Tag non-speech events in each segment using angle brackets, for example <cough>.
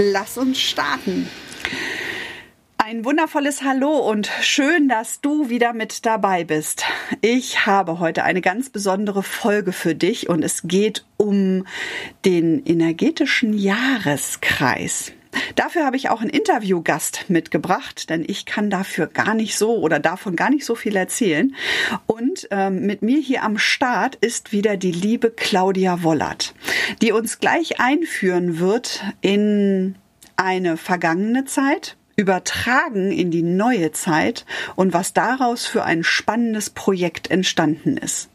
Lass uns starten. Ein wundervolles Hallo und schön, dass du wieder mit dabei bist. Ich habe heute eine ganz besondere Folge für dich und es geht um den energetischen Jahreskreis. Dafür habe ich auch einen Interviewgast mitgebracht, denn ich kann dafür gar nicht so oder davon gar nicht so viel erzählen. Und ähm, mit mir hier am Start ist wieder die liebe Claudia Wollert, die uns gleich einführen wird in eine vergangene Zeit, übertragen in die neue Zeit und was daraus für ein spannendes Projekt entstanden ist.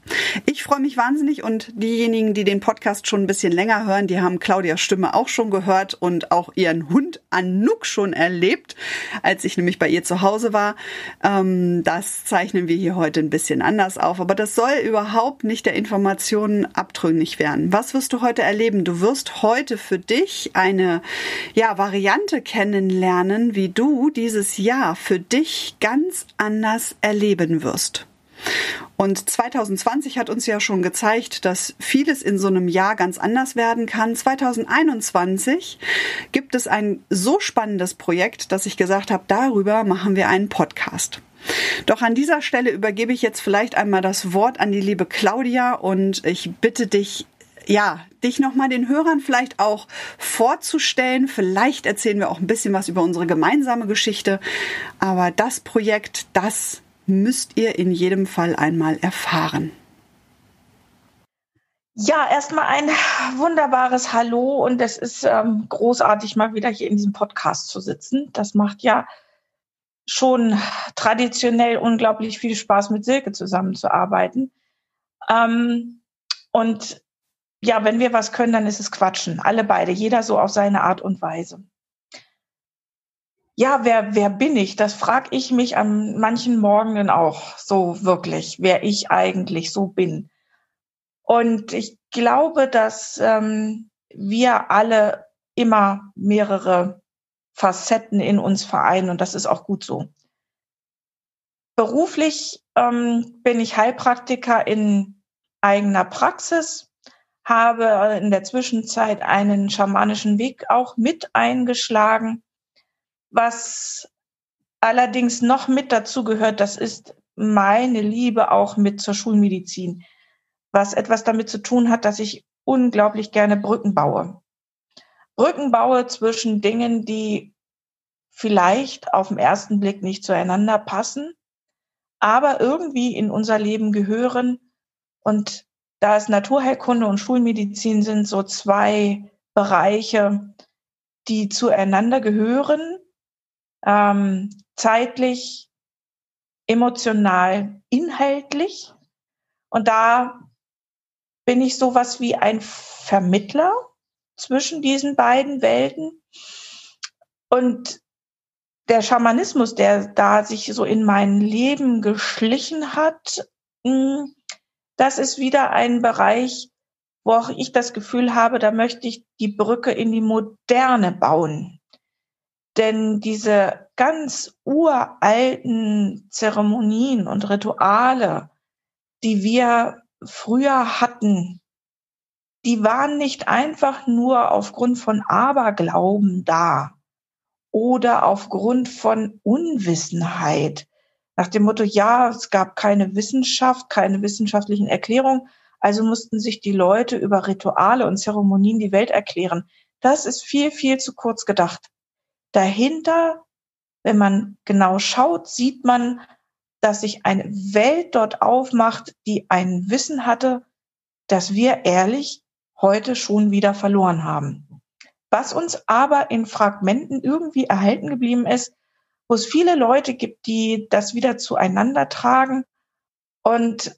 Ich freue mich wahnsinnig und diejenigen, die den Podcast schon ein bisschen länger hören, die haben Claudias Stimme auch schon gehört und auch ihren Hund Anouk schon erlebt, als ich nämlich bei ihr zu Hause war. Ähm, das zeichnen wir hier heute ein bisschen anders auf, aber das soll überhaupt nicht der Informationen abtrünnig werden. Was wirst du heute erleben? Du wirst heute für dich eine ja, Variante kennenlernen, wie du dieses Jahr für dich ganz anders erleben wirst. Und 2020 hat uns ja schon gezeigt, dass vieles in so einem Jahr ganz anders werden kann. 2021 gibt es ein so spannendes Projekt, dass ich gesagt habe, darüber machen wir einen Podcast. Doch an dieser Stelle übergebe ich jetzt vielleicht einmal das Wort an die liebe Claudia und ich bitte dich, ja, dich nochmal den Hörern vielleicht auch vorzustellen. Vielleicht erzählen wir auch ein bisschen was über unsere gemeinsame Geschichte. Aber das Projekt, das müsst ihr in jedem Fall einmal erfahren. Ja, erstmal ein wunderbares Hallo und es ist ähm, großartig, mal wieder hier in diesem Podcast zu sitzen. Das macht ja schon traditionell unglaublich viel Spaß, mit Silke zusammenzuarbeiten. Ähm, und ja, wenn wir was können, dann ist es Quatschen. Alle beide, jeder so auf seine Art und Weise ja, wer, wer bin ich? Das frage ich mich an manchen Morgenen auch so wirklich, wer ich eigentlich so bin. Und ich glaube, dass ähm, wir alle immer mehrere Facetten in uns vereinen und das ist auch gut so. Beruflich ähm, bin ich Heilpraktiker in eigener Praxis, habe in der Zwischenzeit einen schamanischen Weg auch mit eingeschlagen was allerdings noch mit dazu gehört, das ist meine Liebe auch mit zur Schulmedizin, was etwas damit zu tun hat, dass ich unglaublich gerne Brücken baue. Brücken baue zwischen Dingen, die vielleicht auf den ersten Blick nicht zueinander passen, aber irgendwie in unser Leben gehören. Und da es Naturheilkunde und Schulmedizin sind so zwei Bereiche, die zueinander gehören, ähm, zeitlich, emotional, inhaltlich. Und da bin ich sowas wie ein Vermittler zwischen diesen beiden Welten. Und der Schamanismus, der da sich so in mein Leben geschlichen hat, hm, das ist wieder ein Bereich, wo auch ich das Gefühl habe, da möchte ich die Brücke in die Moderne bauen. Denn diese ganz uralten Zeremonien und Rituale, die wir früher hatten, die waren nicht einfach nur aufgrund von Aberglauben da oder aufgrund von Unwissenheit. Nach dem Motto, ja, es gab keine Wissenschaft, keine wissenschaftlichen Erklärungen, also mussten sich die Leute über Rituale und Zeremonien die Welt erklären. Das ist viel, viel zu kurz gedacht. Dahinter, wenn man genau schaut, sieht man, dass sich eine Welt dort aufmacht, die ein Wissen hatte, das wir ehrlich heute schon wieder verloren haben. Was uns aber in Fragmenten irgendwie erhalten geblieben ist, wo es viele Leute gibt, die das wieder zueinander tragen und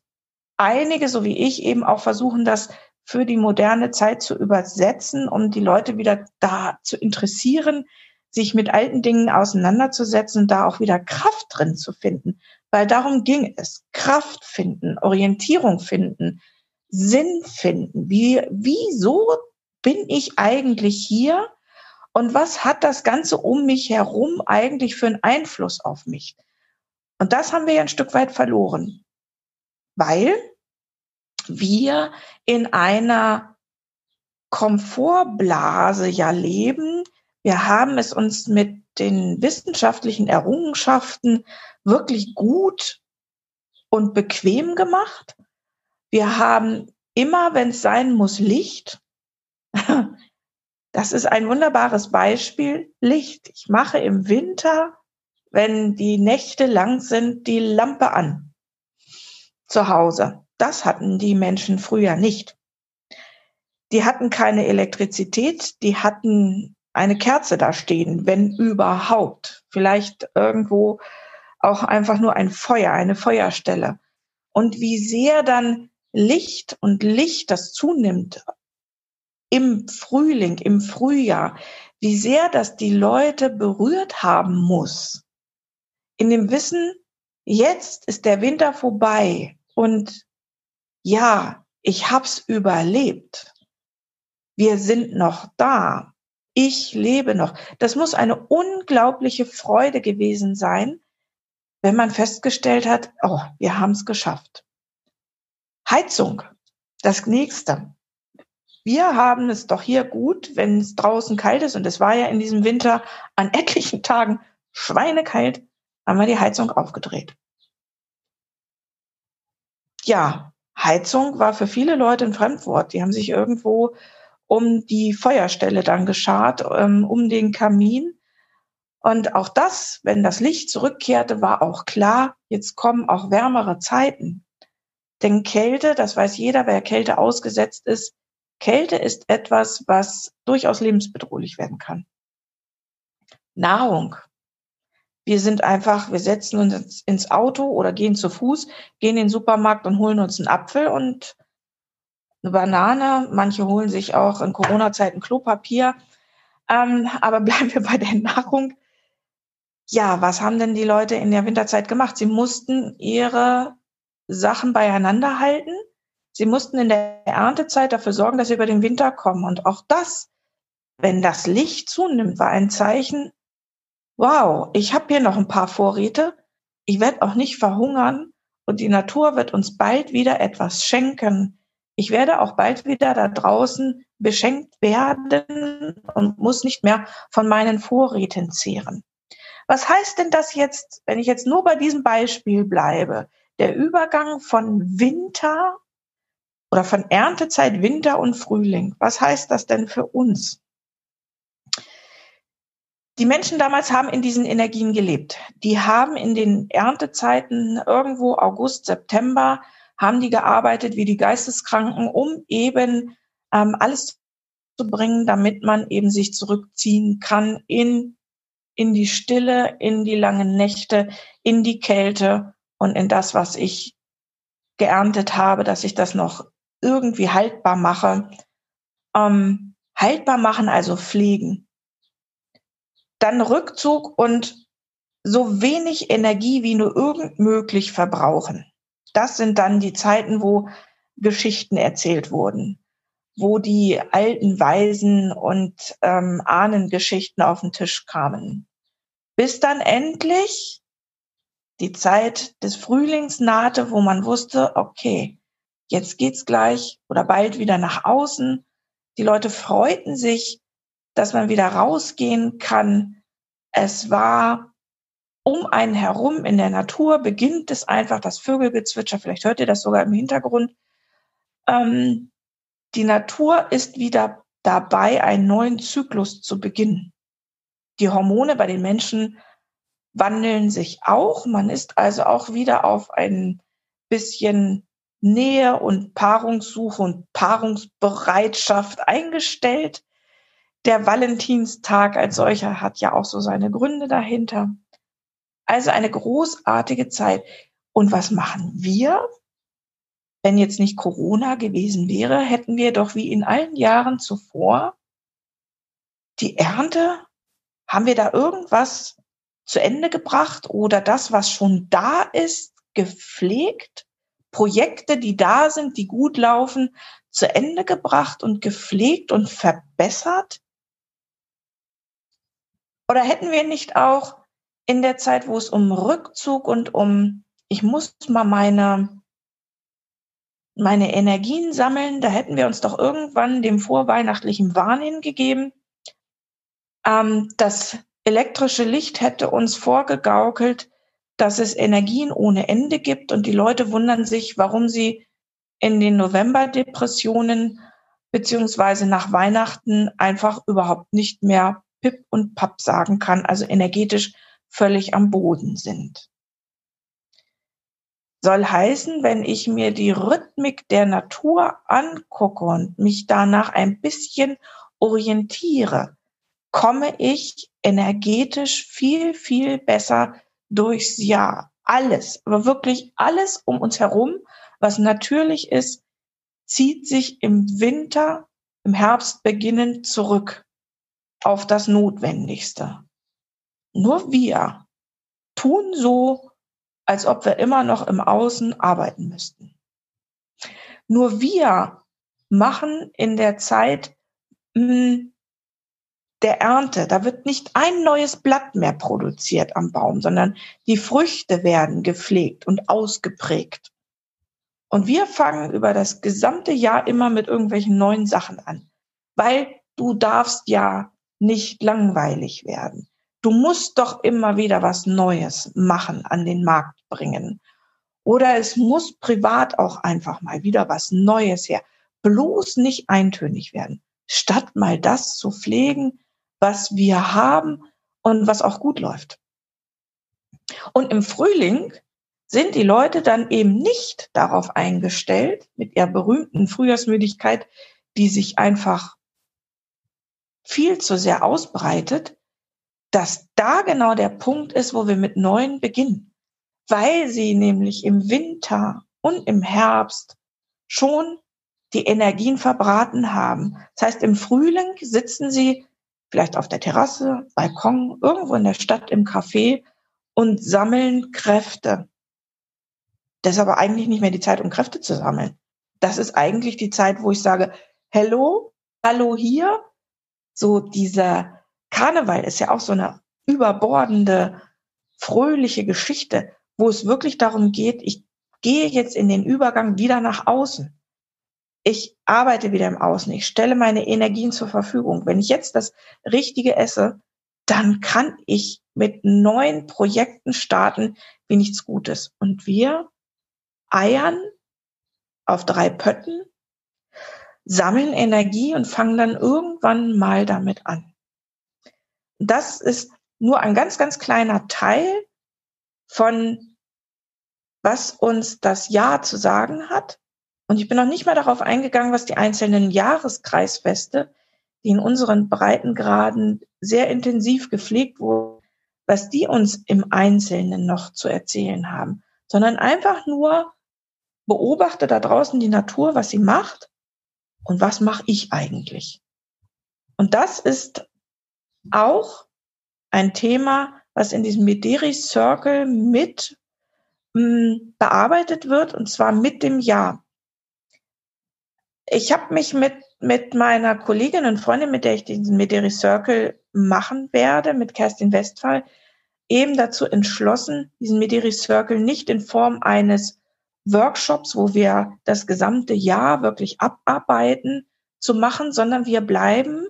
einige, so wie ich, eben auch versuchen, das für die moderne Zeit zu übersetzen, um die Leute wieder da zu interessieren, sich mit alten Dingen auseinanderzusetzen da auch wieder Kraft drin zu finden. Weil darum ging es. Kraft finden, Orientierung finden, Sinn finden. Wie, wieso bin ich eigentlich hier? Und was hat das Ganze um mich herum eigentlich für einen Einfluss auf mich? Und das haben wir ja ein Stück weit verloren, weil wir in einer Komfortblase ja leben. Wir haben es uns mit den wissenschaftlichen Errungenschaften wirklich gut und bequem gemacht. Wir haben immer, wenn es sein muss, Licht. <laughs> Das ist ein wunderbares Beispiel. Licht. Ich mache im Winter, wenn die Nächte lang sind, die Lampe an. Zu Hause. Das hatten die Menschen früher nicht. Die hatten keine Elektrizität, die hatten eine Kerze da stehen, wenn überhaupt. Vielleicht irgendwo auch einfach nur ein Feuer, eine Feuerstelle. Und wie sehr dann Licht und Licht, das zunimmt im Frühling, im Frühjahr, wie sehr das die Leute berührt haben muss. In dem Wissen, jetzt ist der Winter vorbei und ja, ich hab's überlebt. Wir sind noch da. Ich lebe noch. Das muss eine unglaubliche Freude gewesen sein, wenn man festgestellt hat, oh, wir haben es geschafft. Heizung, das nächste. Wir haben es doch hier gut, wenn es draußen kalt ist, und es war ja in diesem Winter an etlichen Tagen schweinekalt, haben wir die Heizung aufgedreht. Ja, Heizung war für viele Leute ein Fremdwort. Die haben sich irgendwo um die Feuerstelle dann geschart, ähm, um den Kamin. Und auch das, wenn das Licht zurückkehrte, war auch klar, jetzt kommen auch wärmere Zeiten. Denn Kälte, das weiß jeder, wer Kälte ausgesetzt ist, Kälte ist etwas, was durchaus lebensbedrohlich werden kann. Nahrung wir sind einfach, wir setzen uns ins Auto oder gehen zu Fuß, gehen in den Supermarkt und holen uns einen Apfel und eine Banane. Manche holen sich auch in Corona-Zeiten Klopapier. Ähm, aber <laughs> bleiben wir bei der Nahrung. Ja, was haben denn die Leute in der Winterzeit gemacht? Sie mussten ihre Sachen beieinander halten. Sie mussten in der Erntezeit dafür sorgen, dass sie über den Winter kommen. Und auch das, wenn das Licht zunimmt, war ein Zeichen, wow, ich habe hier noch ein paar Vorräte, ich werde auch nicht verhungern und die Natur wird uns bald wieder etwas schenken. Ich werde auch bald wieder da draußen beschenkt werden und muss nicht mehr von meinen Vorräten zehren. Was heißt denn das jetzt, wenn ich jetzt nur bei diesem Beispiel bleibe? Der Übergang von Winter oder von Erntezeit, Winter und Frühling. Was heißt das denn für uns? die Menschen damals haben in diesen Energien gelebt. Die haben in den Erntezeiten irgendwo August, September, haben die gearbeitet wie die Geisteskranken, um eben ähm, alles zu bringen, damit man eben sich zurückziehen kann in, in die Stille, in die langen Nächte, in die Kälte und in das, was ich geerntet habe, dass ich das noch irgendwie haltbar mache. Ähm, haltbar machen, also pflegen dann Rückzug und so wenig Energie wie nur irgend möglich verbrauchen. Das sind dann die Zeiten, wo Geschichten erzählt wurden, wo die alten Weisen und ähm, Ahnengeschichten auf den Tisch kamen. Bis dann endlich die Zeit des Frühlings nahte, wo man wusste, okay, jetzt geht's gleich oder bald wieder nach außen. Die Leute freuten sich, dass man wieder rausgehen kann. Es war um einen herum in der Natur beginnt es einfach das Vögelgezwitscher. Vielleicht hört ihr das sogar im Hintergrund. Ähm, die Natur ist wieder dabei, einen neuen Zyklus zu beginnen. Die Hormone bei den Menschen wandeln sich auch. Man ist also auch wieder auf ein bisschen Nähe und Paarungssuche und Paarungsbereitschaft eingestellt. Der Valentinstag als solcher hat ja auch so seine Gründe dahinter. Also eine großartige Zeit. Und was machen wir? wenn jetzt nicht Corona gewesen wäre, hätten wir doch wie in allen Jahren zuvor die Ernte, haben wir da irgendwas zu Ende gebracht oder das, was schon da ist, gepflegt? Projekte, die da sind, die gut laufen, zu Ende gebracht und gepflegt und verbessert? Oder hätten wir nicht auch in der Zeit, wo es um Rückzug und um, ich muss mal meine, meine Energien sammeln, da hätten wir uns doch irgendwann dem vorweihnachtlichen Wahn hingegeben. Ähm, das elektrische Licht hätte uns vorgegaukelt, dass es Energien ohne Ende gibt und die Leute wundern sich, warum sie in den Novemberdepressionen beziehungsweise nach Weihnachten einfach überhaupt nicht mehr Pip und Papp sagen kann, also energetisch völlig am Boden sind. Soll heißen, wenn ich mir die Rhythmik der Natur angucke und mich danach ein bisschen orientiere, komme ich energetisch viel, viel besser durchs Jahr. Alles, aber wirklich alles um uns herum, was natürlich ist, zieht sich im Winter, im Herbst beginnend zurück auf das Notwendigste. Nur wir tun so, als ob wir immer noch im Außen arbeiten müssten. Nur wir machen in der Zeit mh, hm, der Ernte, da wird nicht ein neues Blatt mehr produziert am Baum, sondern die Früchte werden gepflegt und ausgeprägt. Und wir fangen über das gesamte Jahr immer mit irgendwelchen neuen Sachen an, weil du darfst ja nicht langweilig werden. Du musst doch immer wieder was Neues machen, an den Markt bringen. Oder es muss privat auch einfach mal wieder was Neues her. Bloß nicht eintönig werden. Statt mal das zu pflegen, was wir haben und was auch gut läuft. Und im Frühling sind die Leute dann eben nicht darauf eingestellt, mit ihrer berühmten Frühjahrsmüdigkeit, die sich einfach viel zu sehr ausbreitet, dass da genau der Punkt ist, wo wir mit Neuen beginnen, weil sie nämlich im Winter und im Herbst schon die Energien verbraten haben. Das heißt, im Frühling sitzen sie vielleicht auf der Terrasse, Balkon, irgendwo in der Stadt im Café und sammeln Kräfte. Das ist aber eigentlich nicht mehr die Zeit, um Kräfte zu sammeln. Das ist eigentlich die Zeit, wo ich sage, hello, hallo hier. So dieser Karneval ist ja auch so eine überbordende, fröhliche Geschichte, wo es wirklich darum geht, ich gehe jetzt in den Übergang wieder nach außen. Ich arbeite wieder im Außen. Ich stelle meine Energien zur Verfügung. Wenn ich jetzt das Richtige esse, dann kann ich mit neuen Projekten starten wie nichts Gutes. Und wir eiern auf drei Pötten, sammeln Energie und fangen dann irgendwann mal damit an das ist nur ein ganz, ganz kleiner Teil von was uns das Jahr zu sagen hat. Und ich bin noch nicht mal darauf eingegangen, was die einzelnen Jahreskreisfeste, die in unseren Breitengraden sehr intensiv gepflegt wurden, was die uns im Einzelnen noch zu erzählen haben, sondern einfach nur beobachte da draußen die Natur, was sie macht und was mache ich eigentlich. Und das ist auch ein Thema, was in diesem Mederi Circle mit mh, hm, bearbeitet wird, und zwar mit dem Jahr. Ich habe mich mit, mit meiner Kollegin und Freundin, mit der ich diesen Mederi Circle machen werde, mit Kerstin Westphal, eben dazu entschlossen, diesen Mederi Circle nicht in Form eines Workshops, wo wir das gesamte Jahr wirklich abarbeiten, zu machen, sondern wir bleiben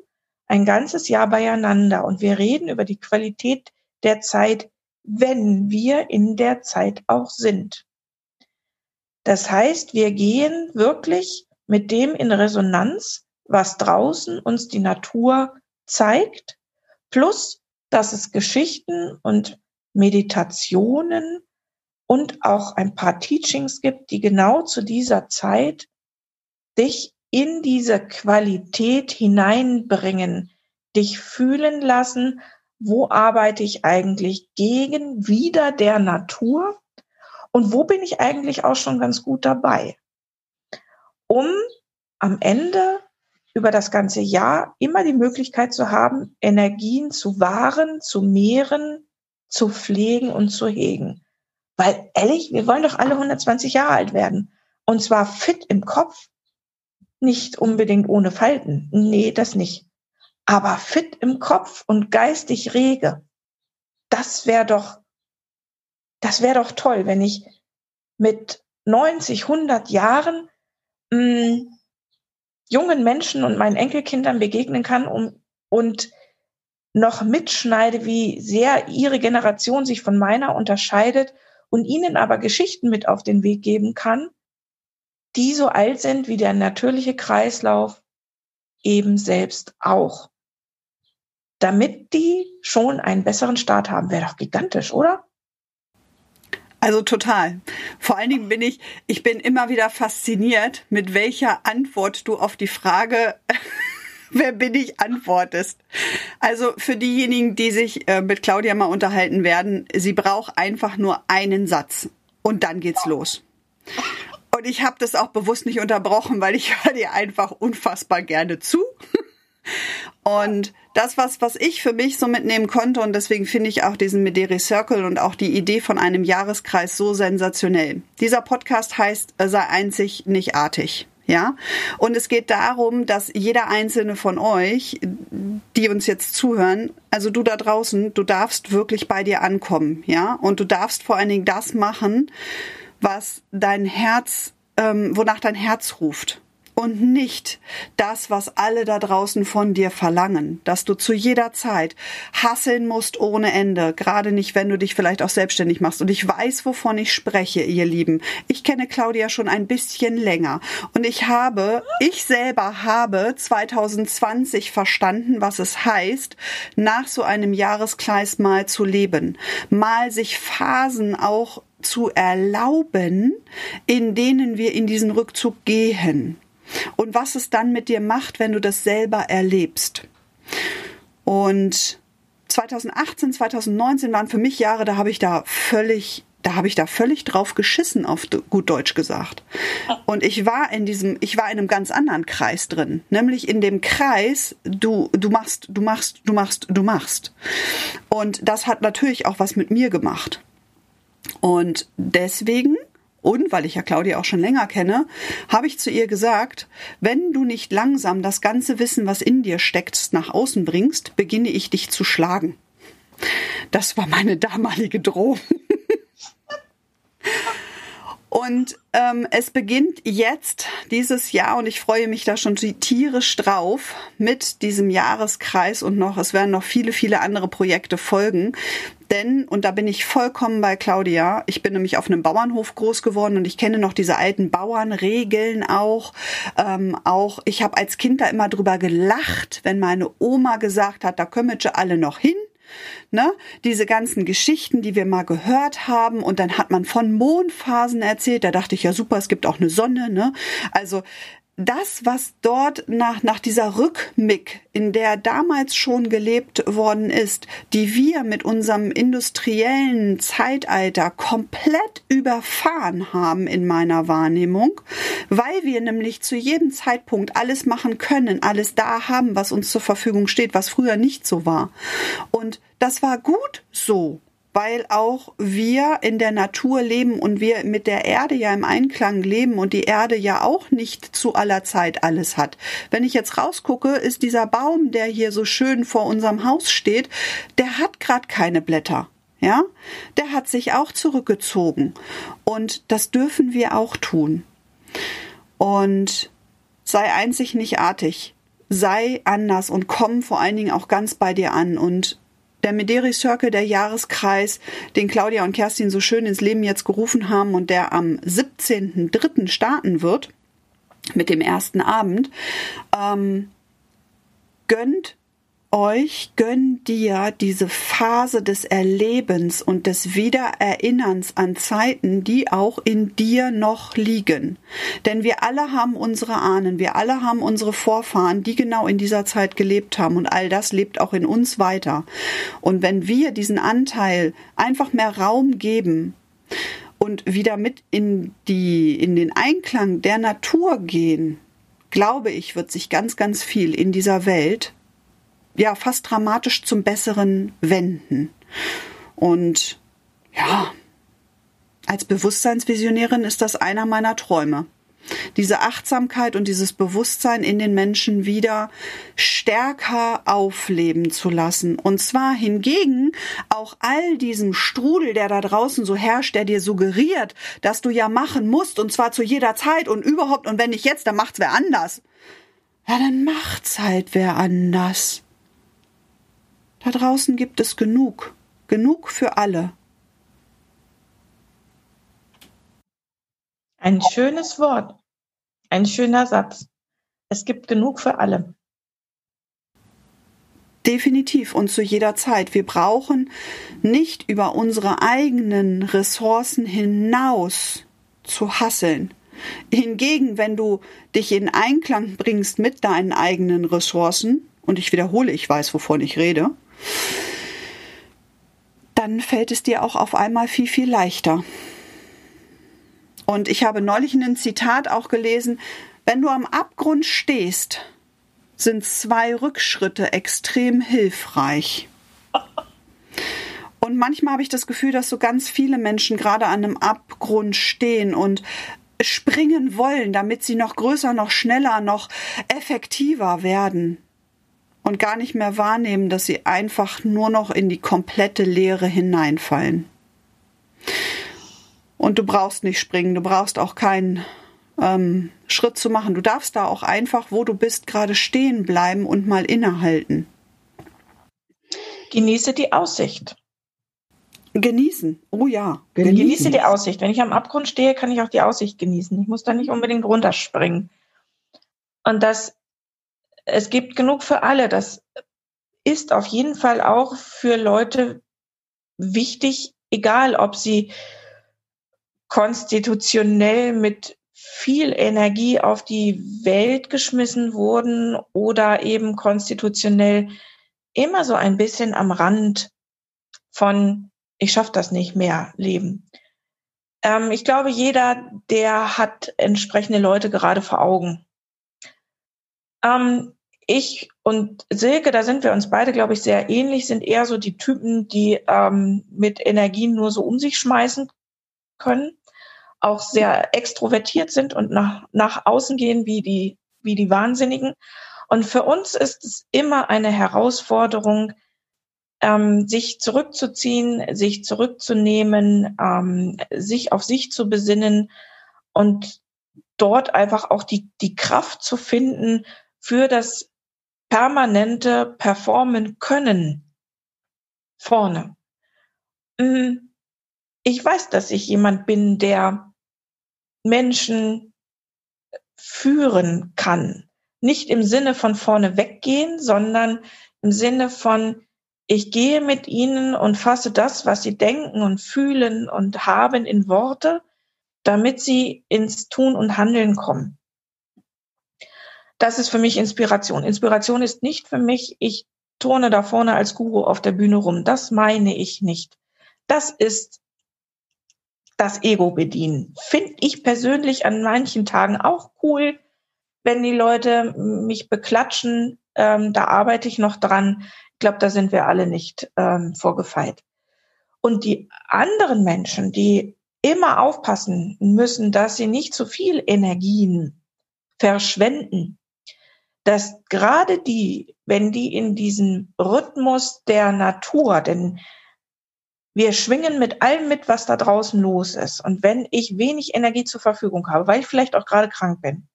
ein ganzes Jahr beieinander und wir reden über die Qualität der Zeit, wenn wir in der Zeit auch sind. Das heißt, wir gehen wirklich mit dem in Resonanz, was draußen uns die Natur zeigt, plus dass es Geschichten und Meditationen und auch ein paar Teachings gibt, die genau zu dieser Zeit dich in diese Qualität hineinbringen, dich fühlen lassen, wo arbeite ich eigentlich gegen, wieder der Natur und wo bin ich eigentlich auch schon ganz gut dabei. Um am Ende über das ganze Jahr immer die Möglichkeit zu haben, Energien zu wahren, zu mehren, zu pflegen und zu hegen. Weil ehrlich, wir wollen doch alle 120 Jahre alt werden. Und zwar fit im Kopf, nicht unbedingt ohne Falten. Nee, das nicht. Aber fit im Kopf und geistig rege. Das wäre doch, das wäre doch toll, wenn ich mit 90, 100 Jahren mh, jungen Menschen und meinen Enkelkindern begegnen kann um, und noch mitschneide, wie sehr ihre Generation sich von meiner unterscheidet und ihnen aber Geschichten mit auf den Weg geben kann, die so alt sind wie der natürliche Kreislauf eben selbst auch. Damit die schon einen besseren Start haben, wäre doch gigantisch, oder? Also total. Vor allen Dingen bin ich, ich bin immer wieder fasziniert, mit welcher Antwort du auf die Frage, <laughs> wer bin ich, antwortest. Also für diejenigen, die sich äh, mit Claudia mal unterhalten werden, sie braucht einfach nur einen Satz und dann geht's los. Und ich habe das auch bewusst nicht unterbrochen, weil ich höre dir einfach unfassbar gerne zu. <laughs> Und das, was, was ich für mich so mitnehmen konnte, und deswegen finde ich auch diesen Mederi Circle und auch die Idee von einem Jahreskreis so sensationell. Dieser Podcast heißt, äh, sei einzig, nicht artig. Ja, und es geht darum, dass jeder einzelne von euch, die uns jetzt zuhören, also du da draußen, du darfst wirklich bei dir ankommen, ja, und du darfst vor allen Dingen das machen, was dein Herz, ähm, wonach dein Herz ruft und nicht das, was alle da draußen von dir verlangen, dass du zu jeder Zeit hasseln musst ohne Ende, gerade nicht, wenn du dich vielleicht auch selbstständig machst. Und ich weiß, wovon ich spreche, ihr Lieben. Ich kenne Claudia schon ein bisschen länger und ich habe, ich selber habe 2020 verstanden, was es heißt, nach so einem Jahreskreis mal zu leben, mal sich Phasen auch zu erlauben, in denen wir in diesen Rückzug gehen und was es dann mit dir macht, wenn du das selber erlebst. Und 2018, 2019 waren für mich Jahre, da habe ich da völlig da habe ich da völlig drauf geschissen, auf gut Deutsch gesagt. Und ich war in diesem, ich war in einem ganz anderen Kreis drin, nämlich in dem Kreis, du, du machst, du machst, du machst, du machst. Und das hat natürlich auch was mit mir gemacht. Und deswegen und weil ich ja Claudia auch schon länger kenne, habe ich zu ihr gesagt, wenn du nicht langsam das ganze Wissen, was in dir steckt, nach außen bringst, beginne ich dich zu schlagen. Das war meine <laughs> damalige Drohung. Und ähm, es beginnt jetzt dieses Jahr und ich freue mich da schon tierisch drauf mit diesem Jahreskreis und noch, es werden noch viele, viele andere Projekte folgen. Denn, und da bin ich vollkommen bei Claudia, ich bin nämlich auf einem Bauernhof groß geworden und ich kenne noch diese alten Bauernregeln auch. Ähm, auch ich habe als Kind da immer drüber gelacht, wenn meine Oma gesagt hat, da können wir alle noch hin. Ne? Diese ganzen Geschichten, die wir mal gehört haben und dann hat man von Mondphasen erzählt, da dachte ich ja super, es gibt auch eine Sonne, ne? Also das, was dort nach, nach dieser Rückmick, in der damals schon gelebt worden ist, die wir mit unserem industriellen Zeitalter komplett überfahren haben in meiner Wahrnehmung, weil wir nämlich zu jedem Zeitpunkt alles machen können, alles da haben, was uns zur Verfügung steht, was früher nicht so war. Und das war gut so weil auch wir in der Natur leben und wir mit der Erde ja im Einklang leben und die Erde ja auch nicht zu aller Zeit alles hat. Wenn ich jetzt rausgucke, ist dieser Baum, der hier so schön vor unserem Haus steht, der hat gerade keine Blätter. Ja, der hat sich auch zurückgezogen und das dürfen wir auch tun. Und sei einzig nicht artig, sei anders und komm vor allen Dingen auch ganz bei dir an und der Mederi Circle, der Jahreskreis, den Claudia und Kerstin so schön ins Leben jetzt gerufen haben und der am 17.03. starten wird mit dem ersten Abend, ähm, gönnt euch, gönn dir diese Phase des Erlebens und des Wiedererinnerns an Zeiten, die auch in dir noch liegen. Denn wir alle haben unsere Ahnen, wir alle haben unsere Vorfahren, die genau in dieser Zeit gelebt haben und all das lebt auch in uns weiter. Und wenn wir diesen Anteil einfach mehr Raum geben, und wieder mit in die, in den Einklang der Natur gehen, glaube ich, wird sich ganz, ganz viel in dieser Welt ja fast dramatisch zum Besseren wenden. Und ja, als Bewusstseinsvisionärin ist das einer meiner Träume diese Achtsamkeit und dieses Bewusstsein in den Menschen wieder stärker aufleben zu lassen. Und zwar hingegen auch all diesem Strudel, der da draußen so herrscht, der dir suggeriert, dass du ja machen musst und zwar zu jeder Zeit und überhaupt und wenn nicht jetzt, dann macht's wer anders. Ja, dann macht's halt wer anders. Da draußen gibt es genug, genug für alle. Ein schönes Wort. Ein schöner Satz. Es gibt genug für alle. Definitiv und zu jeder Zeit. Wir brauchen nicht über unsere eigenen Ressourcen hinaus zu hasseln. Hingegen, wenn du dich in Einklang bringst mit deinen eigenen Ressourcen, und ich wiederhole, ich weiß, wovon ich rede, dann fällt es dir auch auf einmal viel, viel leichter. Und ich habe neulich in einem Zitat auch gelesen, wenn du am Abgrund stehst, sind zwei Rückschritte extrem hilfreich. Und manchmal habe ich das Gefühl, dass so ganz viele Menschen gerade an einem Abgrund stehen und springen wollen, damit sie noch größer, noch schneller, noch effektiver werden und gar nicht mehr wahrnehmen, dass sie einfach nur noch in die komplette Leere hineinfallen. Und du brauchst nicht springen, du brauchst auch keinen ähm, Schritt zu machen. Du darfst da auch einfach, wo du bist, gerade stehen bleiben und mal innehalten. Genieße die Aussicht. Genießen. Oh ja. Genießen. Genieße die Aussicht. Wenn ich am Abgrund stehe, kann ich auch die Aussicht genießen. Ich muss da nicht unbedingt runterspringen. Und das, es gibt genug für alle. Das ist auf jeden Fall auch für Leute wichtig, egal ob sie konstitutionell mit viel Energie auf die Welt geschmissen wurden oder eben konstitutionell immer so ein bisschen am Rand von ich schaffe das nicht mehr leben. Ähm, ich glaube, jeder, der hat entsprechende Leute gerade vor Augen. Ähm, ich und Silke, da sind wir uns beide, glaube ich, sehr ähnlich, sind eher so die Typen, die ähm, mit Energien nur so um sich schmeißen können, auch sehr extrovertiert sind und nach, nach außen gehen wie die, wie die Wahnsinnigen. Und für uns ist es immer eine Herausforderung, ähm, sich zurückzuziehen, sich zurückzunehmen, ähm, sich auf sich zu besinnen und dort einfach auch die, die Kraft zu finden für das permanente Performen können vorne. Mhm ich weiß, dass ich jemand bin, der Menschen führen kann. Nicht im Sinne von vorne weggehen, sondern im Sinne von, ich gehe mit ihnen und fasse das, was sie denken und fühlen und haben in Worte, damit sie ins Tun und Handeln kommen. Das ist für mich Inspiration. Inspiration ist nicht für mich, ich turne da vorne als Guru auf der Bühne rum. Das meine ich nicht. Das ist das Ego bedienen. Finde ich persönlich an manchen Tagen auch cool, wenn die Leute mich beklatschen. Ähm, da arbeite ich noch dran. Ich glaube, da sind wir alle nicht ähm, vorgefeit. Und die anderen Menschen, die immer aufpassen müssen, dass sie nicht zu viel Energien verschwenden, dass gerade die, wenn die in diesen Rhythmus der Natur, denn wir schwingen mit allem mit, was da draußen los ist. Und wenn ich wenig Energie zur Verfügung habe, weil ich vielleicht auch gerade krank bin,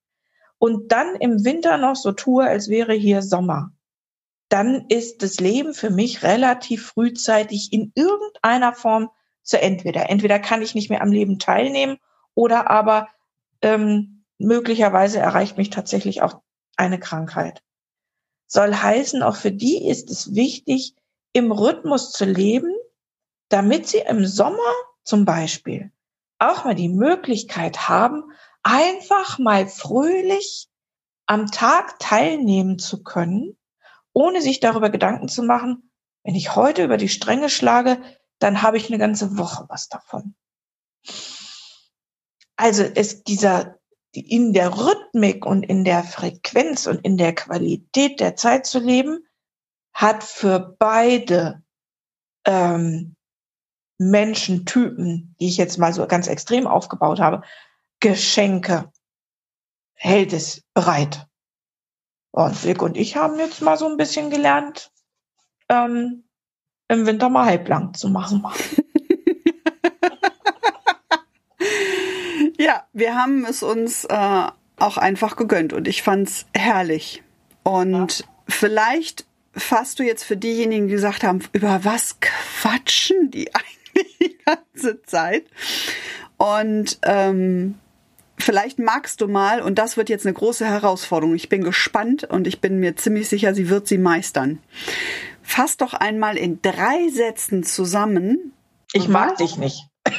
und dann im Winter noch so tue, als wäre hier Sommer, dann ist das Leben für mich relativ frühzeitig in irgendeiner Form zu entweder. Entweder kann ich nicht mehr am Leben teilnehmen oder aber ähm, möglicherweise erreicht mich tatsächlich auch eine Krankheit. Soll heißen, auch für die ist es wichtig, im Rhythmus zu leben, damit sie im Sommer zum Beispiel auch mal die Möglichkeit haben, einfach mal fröhlich am Tag teilnehmen zu können, ohne sich darüber Gedanken zu machen, wenn ich heute über die Stränge schlage, dann habe ich eine ganze Woche was davon. Also ist dieser in der Rhythmik und in der Frequenz und in der Qualität der Zeit zu leben, hat für beide ähm, Menschentypen, die ich jetzt mal so ganz extrem aufgebaut habe, Geschenke hält es bereit. Und Vic und ich haben jetzt mal so ein bisschen gelernt, ähm, im Winter mal halblang zu machen. <laughs> ja, wir haben es uns äh, auch einfach gegönnt und ich fand's herrlich. Und ja. vielleicht fasst du jetzt für diejenigen, die gesagt haben, über was quatschen die <laughs> eigentlich die ganze Zeit? Und ähm, vielleicht magst du mal, und das wird jetzt eine große Herausforderung, ich bin gespannt und ich bin mir ziemlich sicher, sie wird sie meistern. Fass doch einmal in drei Sätzen zusammen. Ich mag dich nicht. <laughs>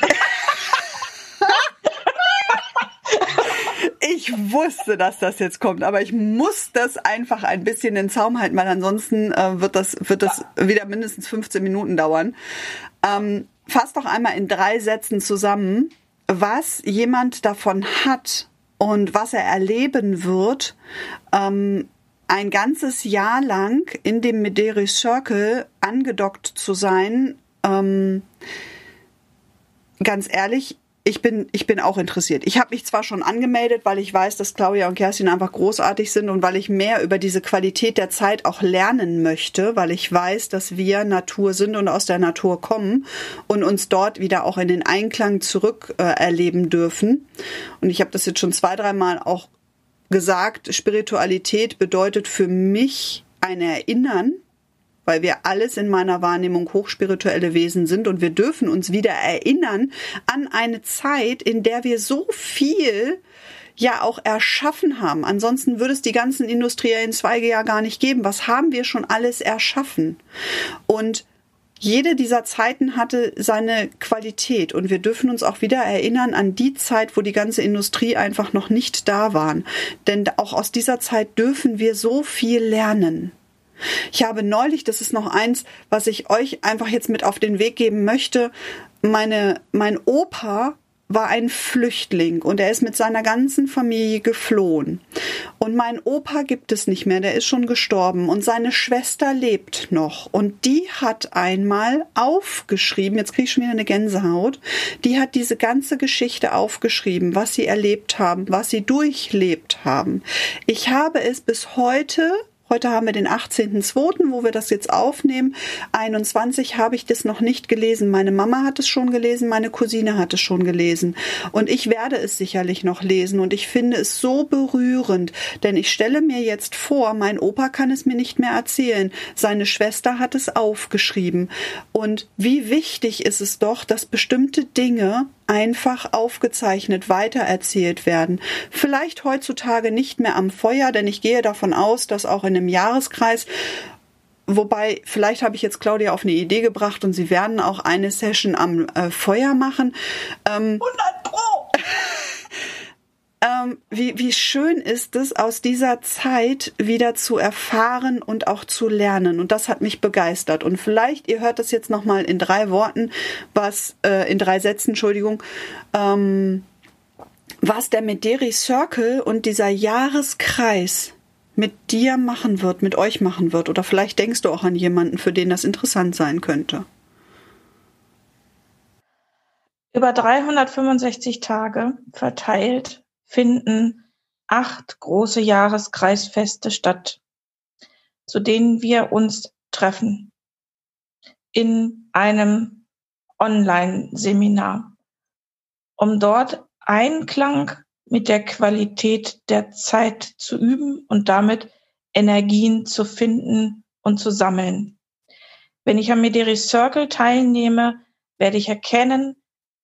ich wusste, dass das jetzt kommt, aber ich muss das einfach ein bisschen in Zaum halten, weil ansonsten äh, wird das, wird das wieder mindestens 15 Minuten dauern. Ähm, fass doch einmal in drei Sätzen zusammen, was jemand davon hat und was er erleben wird, ähm, ein ganzes Jahr lang in dem Mederi Circle angedockt zu sein, ähm, ganz ehrlich, ich bin, ich bin auch interessiert. Ich habe mich zwar schon angemeldet, weil ich weiß, dass Claudia und Kerstin einfach großartig sind und weil ich mehr über diese Qualität der Zeit auch lernen möchte, weil ich weiß, dass wir Natur sind und aus der Natur kommen und uns dort wieder auch in den Einklang zurück äh, erleben dürfen. Und ich habe das jetzt schon zwei, dreimal auch gesagt, Spiritualität bedeutet für mich ein Erinnern weil wir alles in meiner Wahrnehmung hochspirituelle Wesen sind und wir dürfen uns wieder erinnern an eine Zeit, in der wir so viel ja auch erschaffen haben. Ansonsten würde es die ganzen industriellen Zweige ja gar nicht geben. Was haben wir schon alles erschaffen? Und jede dieser Zeiten hatte seine Qualität und wir dürfen uns auch wieder erinnern an die Zeit, wo die ganze Industrie einfach noch nicht da waren. Denn auch aus dieser Zeit dürfen wir so viel lernen. Ich habe neulich, das ist noch eins, was ich euch einfach jetzt mit auf den Weg geben möchte, meine, mein Opa war ein Flüchtling und er ist mit seiner ganzen Familie geflohen. Und mein Opa gibt es nicht mehr, der ist schon gestorben und seine Schwester lebt noch und die hat einmal aufgeschrieben, jetzt kriege ich schon wieder eine Gänsehaut, die hat diese ganze Geschichte aufgeschrieben, was sie erlebt haben, was sie durchlebt haben. Ich habe es bis heute Heute haben wir den 18.02., wo wir das jetzt aufnehmen. 21 habe ich das noch nicht gelesen. Meine Mama hat es schon gelesen, meine Cousine hat es schon gelesen. Und ich werde es sicherlich noch lesen. Und ich finde es so berührend, denn ich stelle mir jetzt vor, mein Opa kann es mir nicht mehr erzählen. Seine Schwester hat es aufgeschrieben. Und wie wichtig ist es doch, dass bestimmte Dinge einfach aufgezeichnet weitererzählt werden. Vielleicht heutzutage nicht mehr am Feuer, denn ich gehe davon aus, dass auch in einem Jahreskreis Wobei, vielleicht habe ich jetzt Claudia auf eine Idee gebracht und sie werden auch eine Session am äh, Feuer machen. Ähm, 100 Pro! Ähm, wie, wie schön ist es, aus dieser Zeit wieder zu erfahren und auch zu lernen. Und das hat mich begeistert. Und vielleicht, ihr hört das jetzt nochmal in drei Worten, was, äh, in drei Sätzen, Entschuldigung, ähm, was der Mederi Circle und dieser Jahreskreis mit dir machen wird, mit euch machen wird. Oder vielleicht denkst du auch an jemanden, für den das interessant sein könnte. Über 365 Tage verteilt finden acht große Jahreskreisfeste statt, zu denen wir uns treffen in einem Online-Seminar, um dort Einklang mit der Qualität der Zeit zu üben und damit Energien zu finden und zu sammeln. Wenn ich am Mederi Circle teilnehme, werde ich erkennen,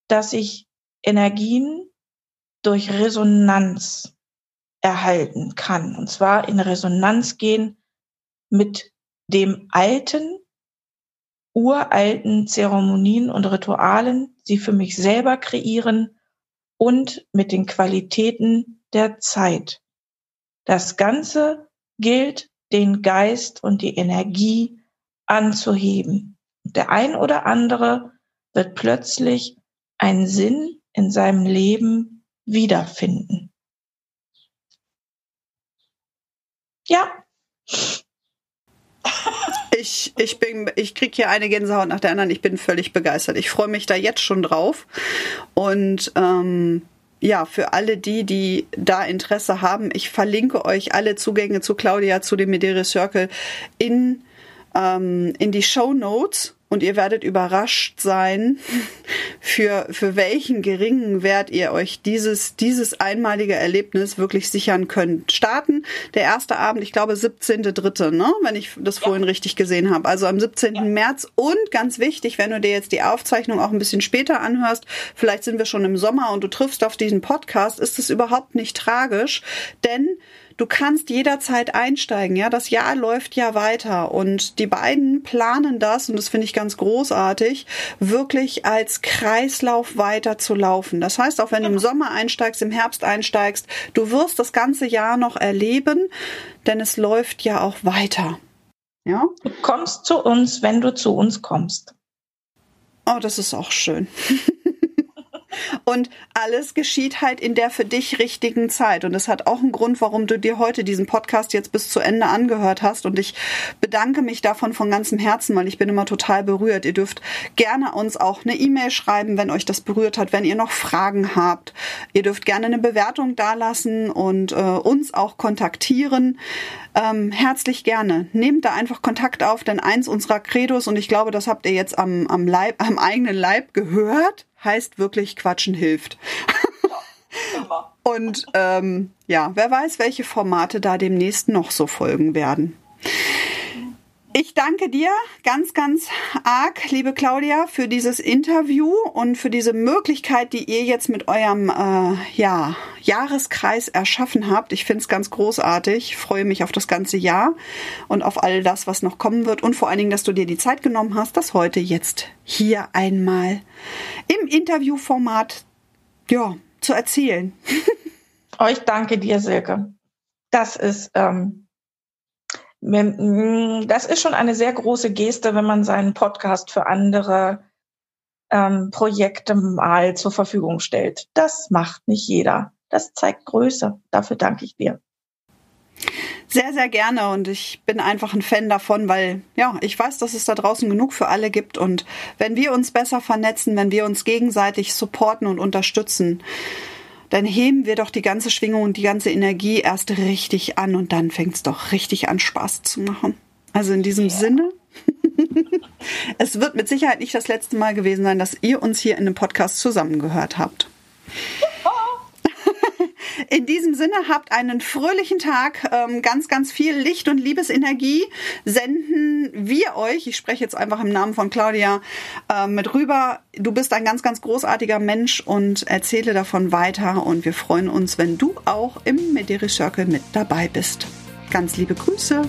dass ich Energien durch Resonanz erhalten kann. Und zwar in Resonanz gehen mit dem alten, uralten Zeremonien und Ritualen, sie für mich selber kreieren und mit den Qualitäten der Zeit. Das Ganze gilt, den Geist und die Energie anzuheben. Der ein oder andere wird plötzlich einen Sinn in seinem Leben wiederfinden. Ja. Ich, ich ich krieg hier eine Gänsehaut nach der anderen. Ich bin völlig begeistert. Ich freue mich da jetzt schon drauf. Und ähm, ja, für alle die, die da Interesse haben, ich verlinke euch alle Zugänge zu Claudia, zu dem Medere Circle in, ähm, in die Show Notes und ihr werdet überrascht sein, <laughs> für, für welchen geringen Wert ihr euch dieses, dieses einmalige Erlebnis wirklich sichern könnt. Starten der erste Abend, ich glaube 17.3., ne? wenn ich das vorhin ja. richtig gesehen habe. Also am 17. Ja. März und ganz wichtig, wenn du dir jetzt die Aufzeichnung auch ein bisschen später anhörst, vielleicht sind wir schon im Sommer und du triffst auf diesen Podcast, ist es überhaupt nicht tragisch, denn du kannst jederzeit einsteigen. Ja, das Jahr läuft ja weiter und die beiden planen das und das finde ich ganz großartig, wirklich als Kreislauf weiter zu laufen. Das heißt, auch wenn du im Sommer einsteigst, im Herbst einsteigst, du wirst das ganze Jahr noch erleben, denn es läuft ja auch weiter. Ja? Du kommst zu uns, wenn du zu uns kommst. Oh, das ist auch schön. <laughs> Und alles geschieht halt in der für dich richtigen Zeit. Und es hat auch einen Grund, warum du dir heute diesen Podcast jetzt bis zu Ende angehört hast. Und ich bedanke mich davon von ganzem Herzen, weil ich bin immer total berührt. Ihr dürft gerne uns auch eine E-Mail schreiben, wenn euch das berührt hat, wenn ihr noch Fragen habt. Ihr dürft gerne eine Bewertung dalassen und äh, uns auch kontaktieren. Ähm, herzlich gerne. Nehmt da einfach Kontakt auf, denn eins unserer Credos, und ich glaube, das habt ihr jetzt am, am, Leib, am eigenen Leib gehört, heißt wirklich Quatschen hilft. Ja, Und ähm, ja, wer weiß, welche Formate da demnächst noch so folgen werden. Ich danke dir ganz, ganz arg, liebe Claudia, für dieses Interview und für diese Möglichkeit, die ihr jetzt mit eurem äh, ja, Jahreskreis erschaffen habt. Ich finde es ganz großartig. Ich freue mich auf das ganze Jahr und auf all das, was noch kommen wird. Und vor allen Dingen, dass du dir die Zeit genommen hast, das heute jetzt hier einmal im Interviewformat ja, zu erzählen. <laughs> Euch danke dir, Silke. Das ist ähm das ist schon eine sehr große Geste, wenn man seinen Podcast für andere ähm, Projekte mal zur Verfügung stellt. Das macht nicht jeder. Das zeigt Größe. Dafür danke ich dir. Sehr, sehr gerne und ich bin einfach ein Fan davon, weil ja, ich weiß, dass es da draußen genug für alle gibt und wenn wir uns besser vernetzen, wenn wir uns gegenseitig supporten und unterstützen, dann heben wir doch die ganze Schwingung und die ganze Energie erst richtig an und dann fängt es doch richtig an Spaß zu machen. Also in diesem ja. Sinne, <laughs> es wird mit Sicherheit nicht das letzte Mal gewesen sein, dass ihr uns hier in einem Podcast zusammengehört habt. In diesem Sinne habt einen fröhlichen Tag, ähm, ganz, ganz viel Licht und Liebesenergie senden wir euch. Ich spreche jetzt einfach im Namen von Claudia äh, mit rüber. Du bist ein ganz, ganz großartiger Mensch und erzähle davon weiter. Und wir freuen uns, wenn du auch im Mederi Circle mit dabei bist. Ganz liebe Grüße.